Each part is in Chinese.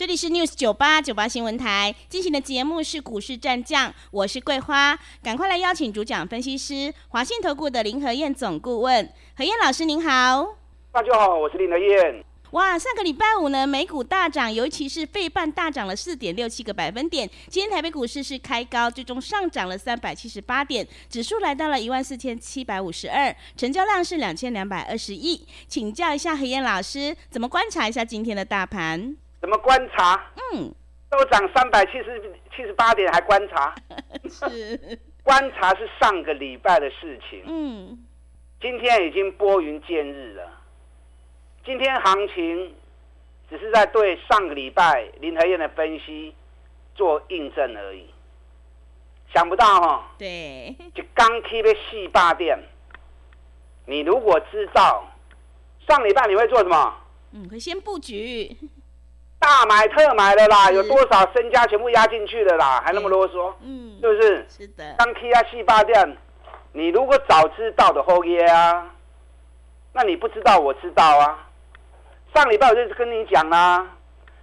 这里是 News 九八九八新闻台进行的节目是股市战将，我是桂花，赶快来邀请主讲分析师华信投顾的林和燕总顾问，何燕老师您好。大家好，我是林和燕。哇，上个礼拜五呢，美股大涨，尤其是费半大涨了四点六七个百分点。今天台北股市是开高，最终上涨了三百七十八点，指数来到了一万四千七百五十二，成交量是两千两百二十亿。请教一下何燕老师，怎么观察一下今天的大盘？怎么观察？嗯，都涨三百七十七十八点还观察？是，观察是上个礼拜的事情。嗯，今天已经拨云见日了。今天行情只是在对上个礼拜林和燕的分析做印证而已。想不到哈、哦，对，就刚开的四百点。你如果知道上礼拜你会做什么？嗯，会先布局。大买特买的啦，有多少身家全部压进去的啦，还那么啰嗦，嗯，是不是？是的。当 K R 七八店，你如果早知道的后耶啊，那你不知道我知道啊。上礼拜我就跟你讲啦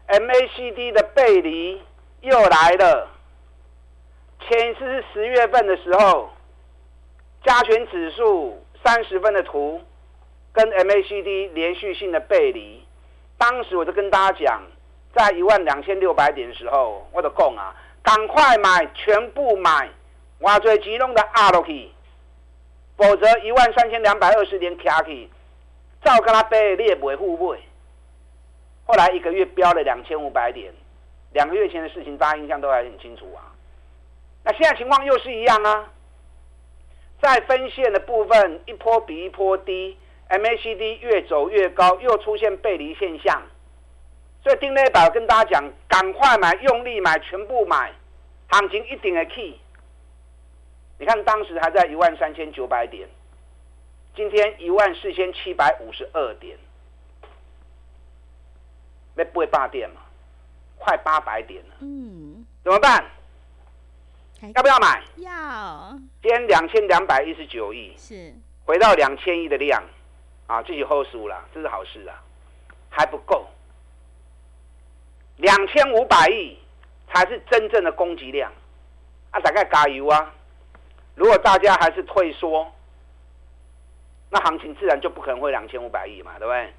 ，MACD 的背离又来了。前一次是十月份的时候，加权指数三十分的图跟 MACD 连续性的背离，当时我就跟大家讲。在一万两千六百点的时候，我就讲啊，赶快买，全部买，挖最集中的压落去，否则一万三千两百二十点卡去，照跟他背，你也不会护背。后来一个月飙了两千五百点，两个月前的事情大家印象都还很清楚啊。那现在情况又是一样啊，在分线的部分一波比一波低，MACD 越走越高，又出现背离现象。所以丁磊宝跟大家讲，赶快买，用力买，全部买，行情一定的 key。你看当时还在一万三千九百点，今天一万四千七百五十二点，那不会八点嘛？快八百点了。嗯。怎么办？要不要买？要。今天两千两百一十九亿，是回到两千亿的量，啊，自己后输了，这是好事啊，还不够。两千五百亿才是真正的供给量，啊，大概加油啊！如果大家还是退缩，那行情自然就不可能会两千五百亿嘛，对不对？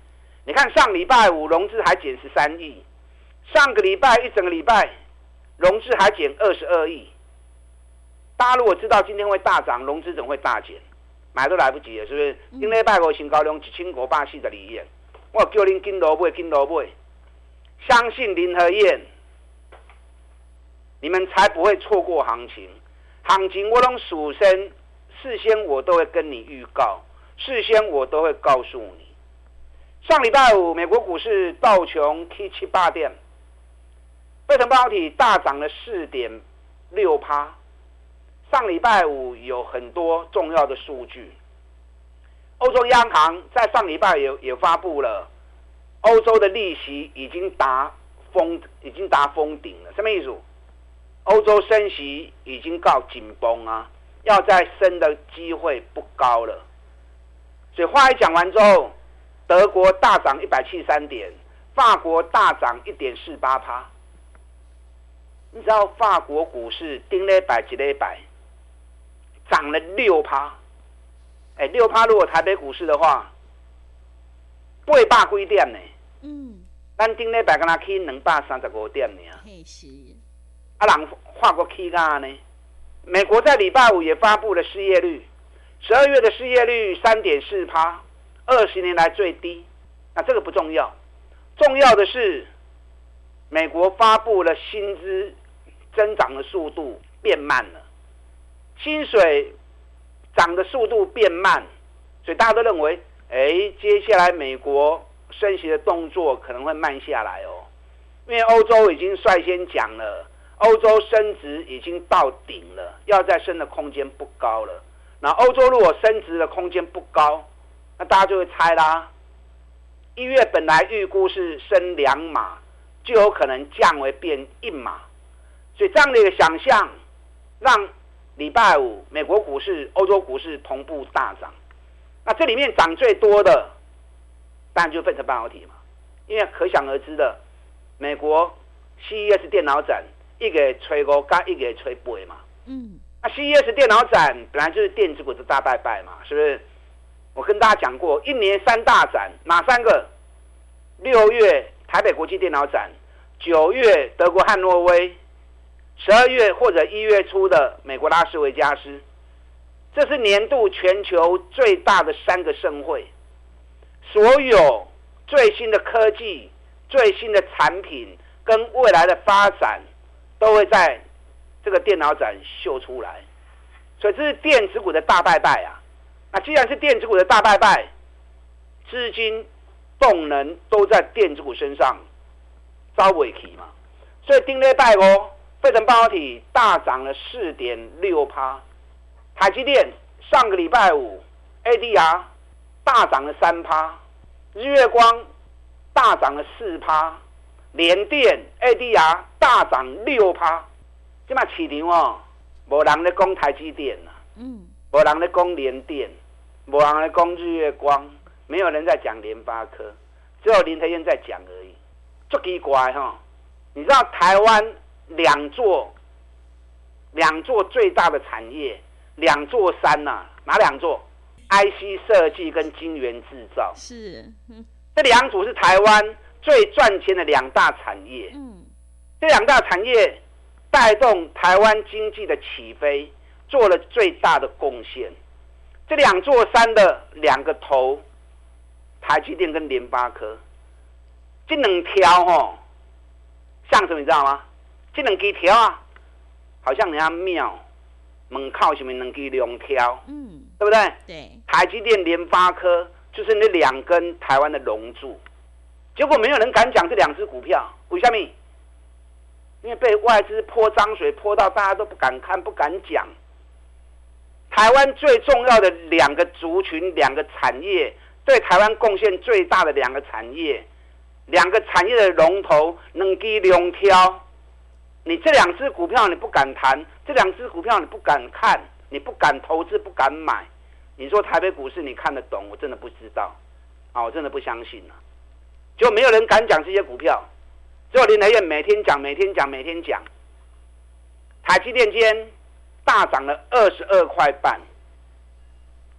你看上礼拜五融资还减十三亿，上个礼拜一整个礼拜融资还减二十二亿。大家如果知道今天会大涨，融资怎么会大减？买都来不及了，是不是？今天拜五新高量一千五百四十二亿，我叫您跟罗买，跟罗买。相信林和燕，你们才不会错过行情。行情我拢属身，事先我都会跟你预告，事先我都会告诉你。上礼拜五，美国股市道琼 K 七八点，费城半导体大涨了四点六趴。上礼拜五有很多重要的数据，欧洲央行在上礼拜也也发布了。欧洲的利息已经达峰，已经达峰顶了。什么意思？欧洲升息已经告紧绷啊，要再升的机会不高了。所以话一讲完之后，德国大涨一百七十三点，法国大涨一点四八趴。你知道法国股市顶了百几了百，涨了六趴。哎，六趴如果台北股市的话。八百几点呢？嗯，咱顶礼拜跟他起两百三十五点呢。嘿是，啊人跨过起价呢？美国在礼拜五也发布了失业率，十二月的失业率三点四趴，二十年来最低。那这个不重要，重要的是美国发布了薪资增长的速度变慢了，薪水涨的速度变慢，所以大家都认为。哎，接下来美国升息的动作可能会慢下来哦，因为欧洲已经率先讲了，欧洲升值已经到顶了，要再升的空间不高了。那欧洲如果升值的空间不高，那大家就会猜啦。一月本来预估是升两码，就有可能降为变一码，所以这样的一个想象，让礼拜五美国股市、欧洲股市同步大涨。那这里面涨最多的，当然就变成半导体嘛，因为可想而知的，美国 CES 电脑展一个吹高，加一个吹背嘛。嗯，那 CES 电脑展本来就是电子股的大拜拜嘛，是不是？我跟大家讲过，一年三大展，哪三个？六月台北国际电脑展，九月德国汉诺威，十二月或者一月初的美国拉斯维加斯，这是年度全球最大的三个盛会，所有最新的科技、最新的产品跟未来的发展，都会在这个电脑展秀出来，所以这是电子股的大拜拜啊。那既然是电子股的大拜拜，资金动能都在电子股身上，招尾气嘛。所以丁礼拜哦，费城半导体大涨了四点六趴，台积电上个礼拜五 ADR 大涨了三趴，日月光大涨了四趴，联电 ADR 大涨六趴。这嘛市场哦，没人在讲台积电啊。嗯。没人在讲联电，没人在讲日月光，没有人在讲联发科，只有林和彦在讲而已，足奇怪哈！你知道台湾两座两座最大的产业，两座山呐、啊，哪两座？IC 设计跟晶圆制造是，嗯、这两组是台湾最赚钱的两大产业。嗯，这两大产业带动台湾经济的起飞。做了最大的贡献，这两座山的两个头，台积电跟联发科，这两条哦，像什么你知道吗？这两条啊，好像人家庙门靠什么两支两条，嗯，对不对？对，台积电、联发科就是那两根台湾的龙柱，结果没有人敢讲这两只股票，为什么？因为被外资泼脏水泼到大家都不敢看、不敢讲。台湾最重要的两个族群、两个产业，对台湾贡献最大的两个产业，两个产业的龙头能给两挑，你这两只股票你不敢谈，这两只股票你不敢看，你不敢投资，不敢买，你说台北股市你看得懂？我真的不知道，啊，我真的不相信了，就没有人敢讲这些股票，只有林和彦每天讲，每天讲，每天讲，台积电间。大涨了二十二块半，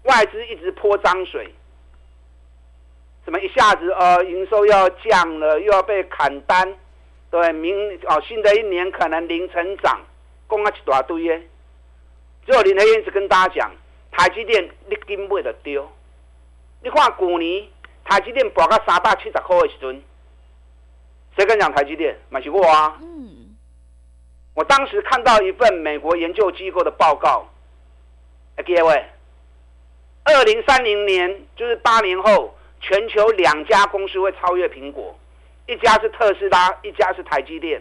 外资一直泼脏水，怎么一下子呃营收要降了，又要被砍单，对，明哦新的一年可能零成长，讲啊一大堆耶。只有林和彦一直跟大家讲，台积电你根本就丢，你看去年台积电博到三百七十块的时阵，谁敢讲台积电？买起过啊。嗯我当时看到一份美国研究机构的报告，各位，二零三零年就是八年后，全球两家公司会超越苹果，一家是特斯拉，一家是台积电。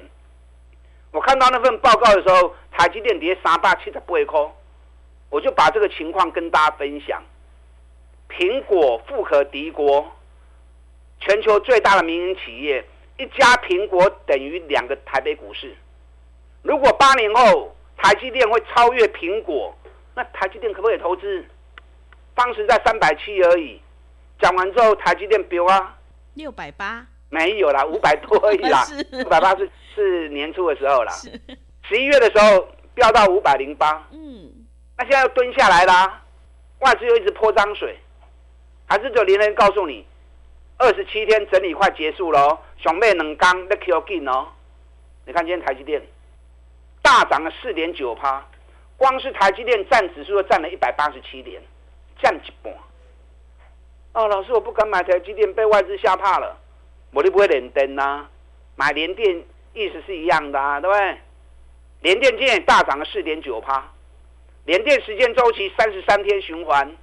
我看到那份报告的时候，台积电跌三百七十八块，我就把这个情况跟大家分享。苹果富可敌国，全球最大的民营企业，一家苹果等于两个台北股市。如果八年后台积电会超越苹果，那台积电可不可以投资？当时在三百七而已。讲完之后，台积电飙啊，六百八没有啦，五百多而已啦。五百八是是年初的时候啦，十一月的时候飙到五百零八。嗯，那现在又蹲下来啦，外资又一直泼脏水，还是就连连告诉你，二十七天整理快结束了哦，上面两天要 Q 紧哦。你看今天台积电。大涨了四点九趴，光是台积电占指数就占了一百八十七点，占一半。哦，老师，我不敢买台积电，被外资吓怕了。我就不会联电呐，买联电意思是一样的啊，对不对？联电今天大涨了四点九趴，联电时间周期三十三天循环，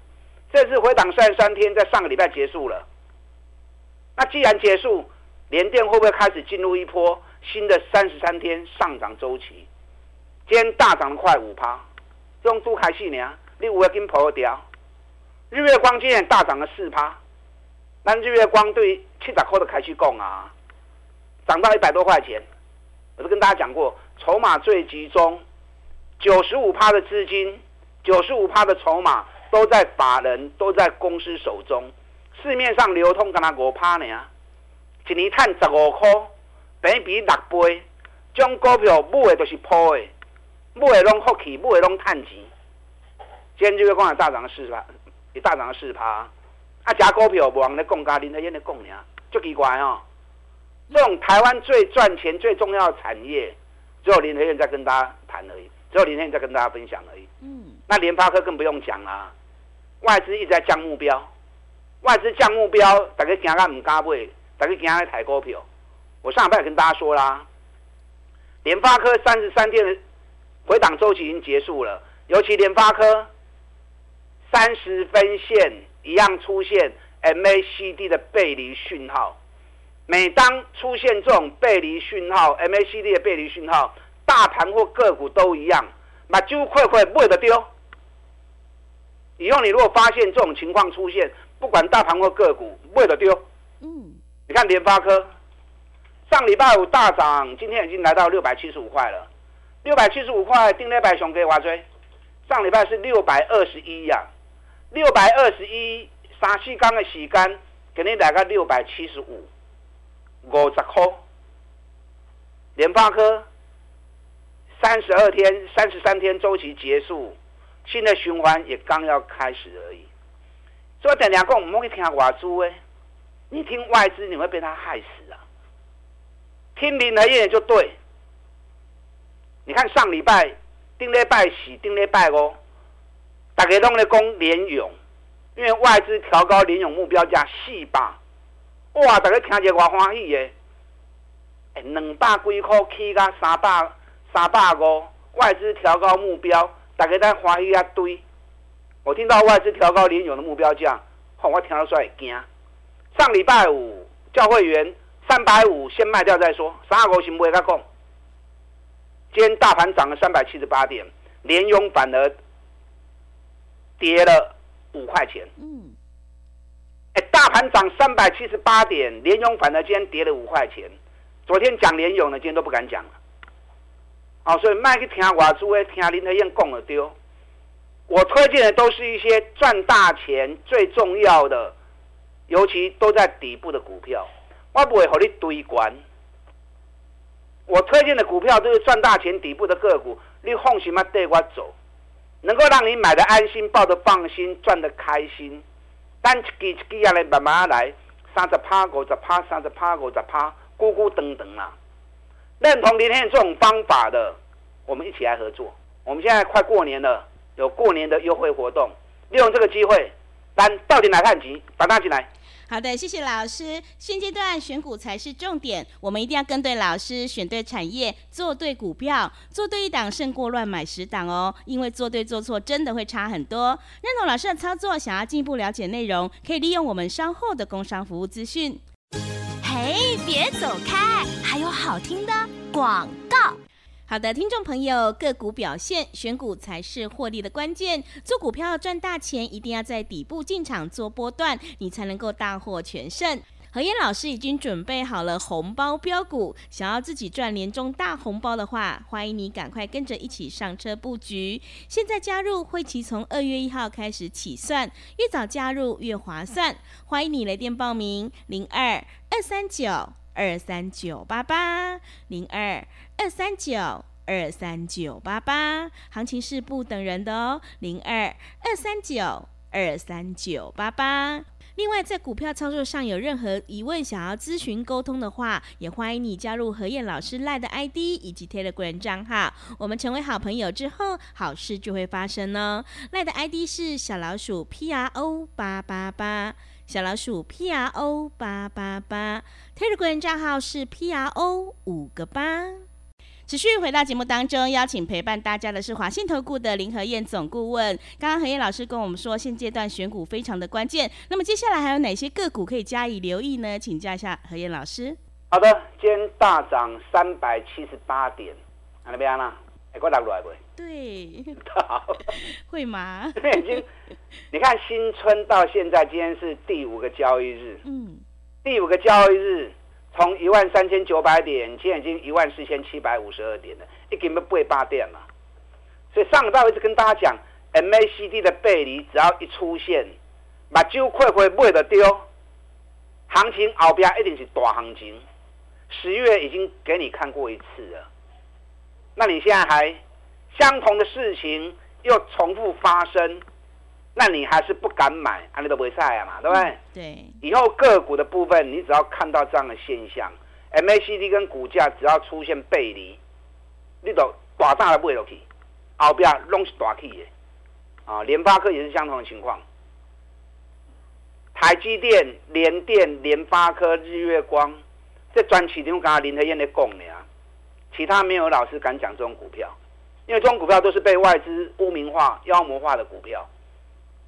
这次回档三十三天，在上个礼拜结束了。那既然结束，联电会不会开始进入一波新的三十三天上涨周期？今天大涨了快五趴，这种都开戏呢。你有要紧抛掉。日月光今天大涨了四趴，但日月光对七十块的开始讲啊，涨到一百多块钱。我都跟大家讲过，筹码最集中，九十五趴的资金，九十五趴的筹码都在法人，都在公司手中。市面上流通，敢那五趴呢？一年赚十五块，等于比六倍。将股票买的都是铺的，买的拢福气，买的拢赚钱。今天就月光大涨四趴，也大涨四趴。啊，假股票无人咧讲，价林和彦咧讲呢，就奇怪哦。这种台湾最赚钱、最重要的产业，只有林德彦在跟大家谈而已，只有林天再跟大家分享而已。嗯。那联发科更不用讲啦，外资一直在降目标，外资降目标，大家惊到唔敢买，大家惊来抬股票。我上礼拜也跟大家说啦，联发科三十三天的回档周期已经结束了，尤其联发科三十分线一样出现 MACD 的背离讯号。每当出现这种背离讯号，MACD 的背离讯号，大盘或个股都一样，把就快快不会的丢。以后你如果发现这种情况出现，不管大盘或个股，不会的丢。嗯，你看联发科，上礼拜五大涨，今天已经来到六百七十五块了。六百七十五块，定那百熊给我追，上礼拜是六百二十一呀，六百二十一，三四缸的时间，给你来个六百七十五。五十块，联发科三十二天、三十三天周期结束，新的循环也刚要开始而已。所以等两个我们去听外资诶，你听外资你会被他害死啊！听林和彦就对。你看上礼拜顶礼拜四、顶礼拜哦，大家拢在讲联咏，因为外资调高联咏目标价四百。哇！大家听着我欢喜的，哎，两百几块起到三百三百五，外资调高目标，大家在欢喜一堆。我听到外资调高联勇的目标价，吼，我听到出来惊。上礼拜五教会员三百五先卖掉再说，三百五行不会他讲。今天大盘涨了三百七十八点，联勇反而跌了五块钱。嗯。哎，大盘涨三百七十八点，联勇反而今天跌了五块钱。昨天讲联勇呢，今天都不敢讲了。好，所以卖去听外资的，听林和燕讲了丢。我推荐的都是一些赚大钱最重要的，尤其都在底部的股票。我不会和你堆关。我推荐的股票都是赚大钱底部的个股，你放心嘛，带我走，能够让你买的安心，抱得放心，赚的开心。单一支一支下来，慢慢来，三十趴、五十趴、三十趴、五十趴，咕咕噔噔啊！认同林天这种方法的，我们一起来合作。我们现在快过年了，有过年的优惠活动，利用这个机会，单到底哪看齐，把它进来。好的，谢谢老师。现阶段选股才是重点，我们一定要跟对老师，选对产业，做对股票，做对一档胜过乱买十档哦。因为做对做错真的会差很多。认同老师的操作，想要进一步了解内容，可以利用我们稍后的工商服务资讯。哎，别走开，还有好听的广告。好的，听众朋友，个股表现，选股才是获利的关键。做股票赚大钱，一定要在底部进场做波段，你才能够大获全胜。何燕老师已经准备好了红包标股，想要自己赚年终大红包的话，欢迎你赶快跟着一起上车布局。现在加入会期从二月一号开始起算，越早加入越划算。欢迎你来电报名：零二二三九。二三九八八零二二三九二三九八八，行情是不等人的哦，零二二三九二三九八八。另外，在股票操作上有任何疑问，想要咨询沟通的话，也欢迎你加入何燕老师赖的 ID 以及 Telegram 账号。我们成为好朋友之后，好事就会发生哦。赖的 ID 是小老鼠 P R O 八八八。小老鼠 P R O 八八八，Telegram 账号是 P R O 五个八。持续回到节目当中，邀请陪伴大家的是华信投顾的林和燕总顾问。刚刚何燕老师跟我们说，现阶段选股非常的关键。那么接下来还有哪些个股可以加以留意呢？请教一下何燕老师。好的，今天大涨三百七十八点，哪边啊？哎，我落来不？对，好会吗？已经，你看新春到现在，今天是第五个交易日。嗯，第五个交易日，从一万三千九百点，现在已经一万四千七百五十二点了，一根不会八点嘛。所以上个礼拜一直跟大家讲，MACD 的背离只要一出现，把酒快快买的丢，行情后边一定是大行情。十月已经给你看过一次了，那你现在还相同的事情又重复发生，那你还是不敢买，啊，你都不会赛啊嘛，对不对？对。以后个股的部分，你只要看到这样的现象，MACD 跟股价只要出现背离，你都大大的买落去，后边拢是大起的。啊，联发科也是相同的情况，台积电、联电、联发科、日月光。这专起点，刚刚林和燕在讲的啊，其他没有老师敢讲这种股票，因为这种股票都是被外资污名化、妖魔化的股票。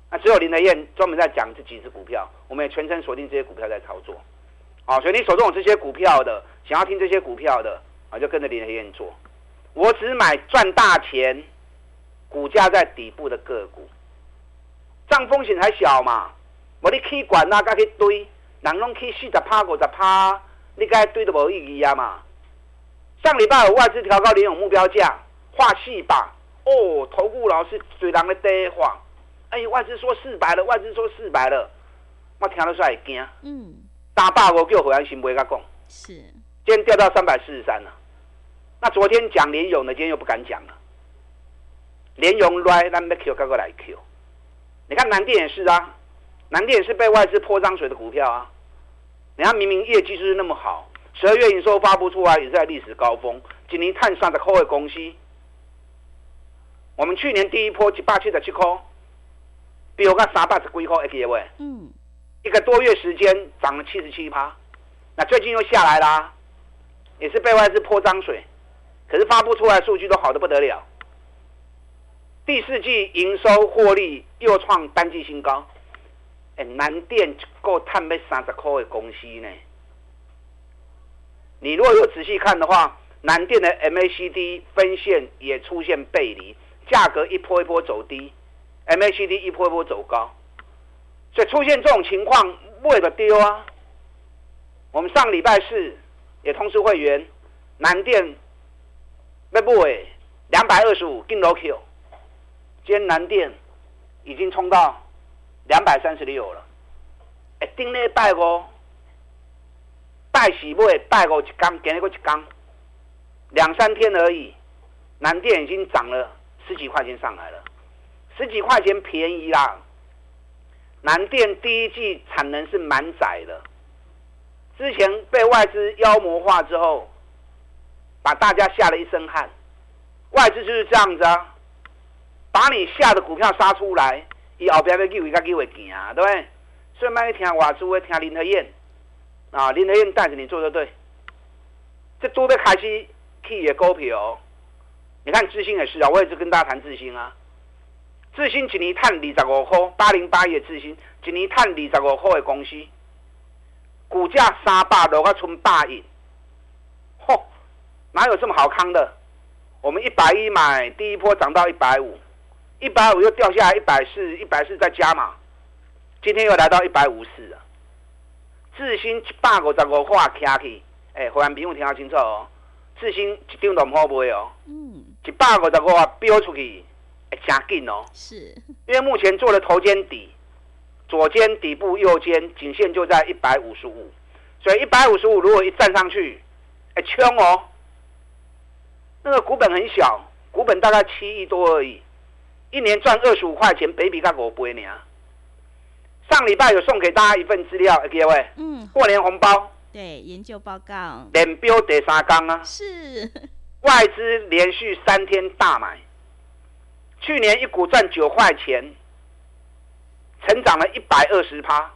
那只有林德燕专门在讲这几只股票，我们也全程锁定这些股票在操作。啊，所以你手中有这些股票的，想要听这些股票的啊，就跟着林德燕做。我只买赚大钱、股价在底部的个股，这样风险还小嘛。我你去管啊，该去堆，人拢去四十趴、五十趴。你该堆的无意义啊嘛！上礼拜有外资调高联咏目标价，画细吧。哦，投顾老师嘴人的呆话，哎，外资说四百了，外资说四百了，我听了出来会惊。嗯，大把我叫回来新不会甲讲。是，今天掉到三百四十三了。那昨天讲联咏的，今天又不敢讲了。联咏来，咱们 Q 赶快来 Q。你看南电也是啊，南电也是被外资泼脏水的股票啊。人家明明业绩就是那么好，十二月营收发布出来也是在历史高峰，今年探上的扣的公司，我们去年第一波七八七的七块，比我看三百十几块 A K 位，嗯，一个多月时间涨了七十七趴，那最近又下来啦，也是被外资泼脏水，可是发布出来数据都好的不得了，第四季营收获利又创单季新高。哎，南电够探要三十块的公司呢。你如果有仔细看的话，南电的 MACD 分线也出现背离，价格一波一波走低，MACD 一波一波走高，所以出现这种情况，为了丢啊。我们上礼拜四也通知会员，南电要买两百二十五进楼 Q，今天南电已经冲到。两百三十六了，哎，顶礼拜五，拜喜会拜五一缸，今日过一缸，两三天而已，南电已经涨了十几块钱上来了，十几块钱便宜啦。南电第一季产能是满载的，之前被外资妖魔化之后，把大家吓了一身汗。外资就是这样子啊，把你下的股票杀出来。以后边要机会，甲机会行啊，对不对？所以卖去听外资的，听林和燕啊，林和燕带着你做的对。这都要开始去的股票，你看智新也是啊，我也是跟大家谈智新啊。智新一年赚二十五块，八零八一智新一年赚二十五块的公司，股价三百落啊剩百亿，嚯，哪有这么好康的？我们一百一买，第一波涨到一百五。一百五又掉下来一百四，一百四再加嘛，今天又来到一百五四了。智新一百五十五块卡去，哎，会员朋友听清楚哦。智新一张都唔好卖哦。嗯。一百五十五块飙出去，哎，真紧哦。是。因为目前做了头肩底，左肩底部，右肩颈线就在一百五十五，所以一百五十五如果一站上去，哎，冲哦。那个股本很小，股本大概七亿多而已。一年赚二十五块钱，北比较五倍呢。上礼拜有送给大家一份资料，各位，嗯，过年红包，对，研究报告，连标第三缸啊，是外资连续三天大买，去年一股赚九块钱，成长了一百二十趴，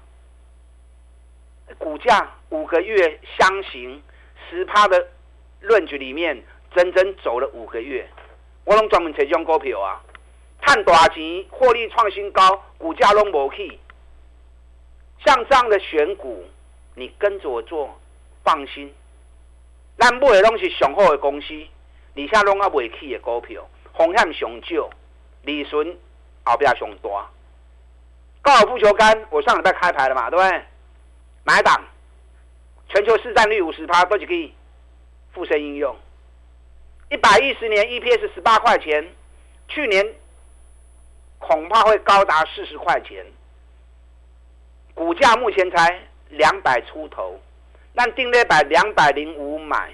股价五个月箱型十趴的论据里面，整整走了五个月，我拢专门采用股票啊。赚大钱，获利创新高，股价拢无去。像这样的选股，你跟着我做，放心。咱买的拢是上好的公司，你下拢啊未起的股票，风险上少，利润后边上大。高尔夫球杆，我上礼拜开牌了嘛，对不对？买档，全球市占率五十趴，都可以附身应用。一百一十年 EPS 十八块钱，去年恐怕会高达四十块钱。股价目前才两百出头，但定在百两百零五买，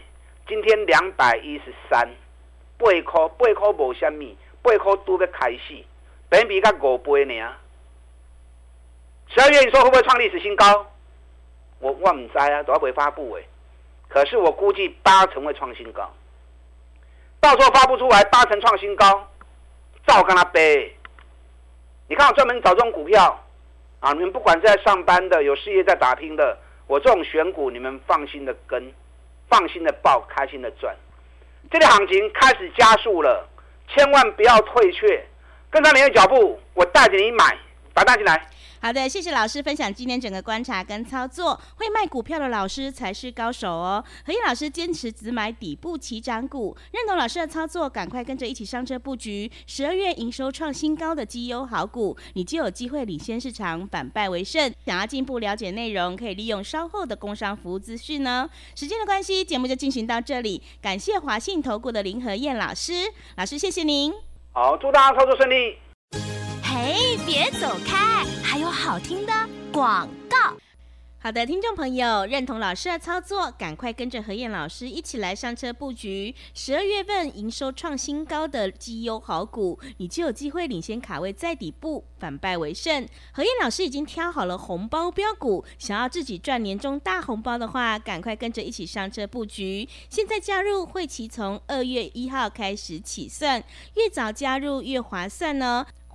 今天两百一十三，八块八块无虾米，八块都要开始，本比才五倍呢。十二月你说会不会创历史新高？我我唔知啊，都要会发布诶。可是我估计八成会创新高，到时候发布出来八成创新高，照跟他背。你看我专门找这种股票啊，你们不管在上班的，有事业在打拼的，我这种选股你们放心的跟，放心的抱，开心的赚。这个行情开始加速了，千万不要退却，跟上你的脚步，我带着你买，把他带进来。好的，谢谢老师分享今天整个观察跟操作。会卖股票的老师才是高手哦。何燕老师坚持只买底部起涨股，认同老师的操作，赶快跟着一起上车布局。十二月营收创新高的绩优好股，你就有机会领先市场，反败为胜。想要进一步了解内容，可以利用稍后的工商服务资讯呢。时间的关系，节目就进行到这里。感谢华信投顾的林和燕老师，老师谢谢您。好，祝大家操作顺利。嘿，别走开，还有好听的广告。好的，听众朋友，认同老师的操作，赶快跟着何燕老师一起来上车布局十二月份营收创新高的绩优好股，你就有机会领先卡位在底部，反败为胜。何燕老师已经挑好了红包标股，想要自己赚年终大红包的话，赶快跟着一起上车布局。现在加入会期从二月一号开始起算，越早加入越划算哦。